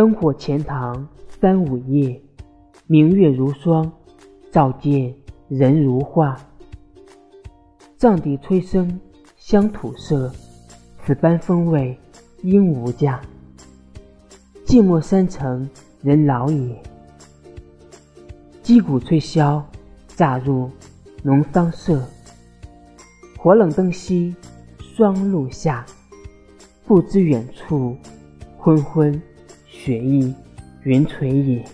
灯火钱塘三五夜，明月如霜，照见人如画。藏笛吹笙乡土色，此般风味应无价。寂寞山城人老也，击鼓吹箫乍入农桑社。火冷灯熄霜露下，不知远处昏昏雪意云垂也。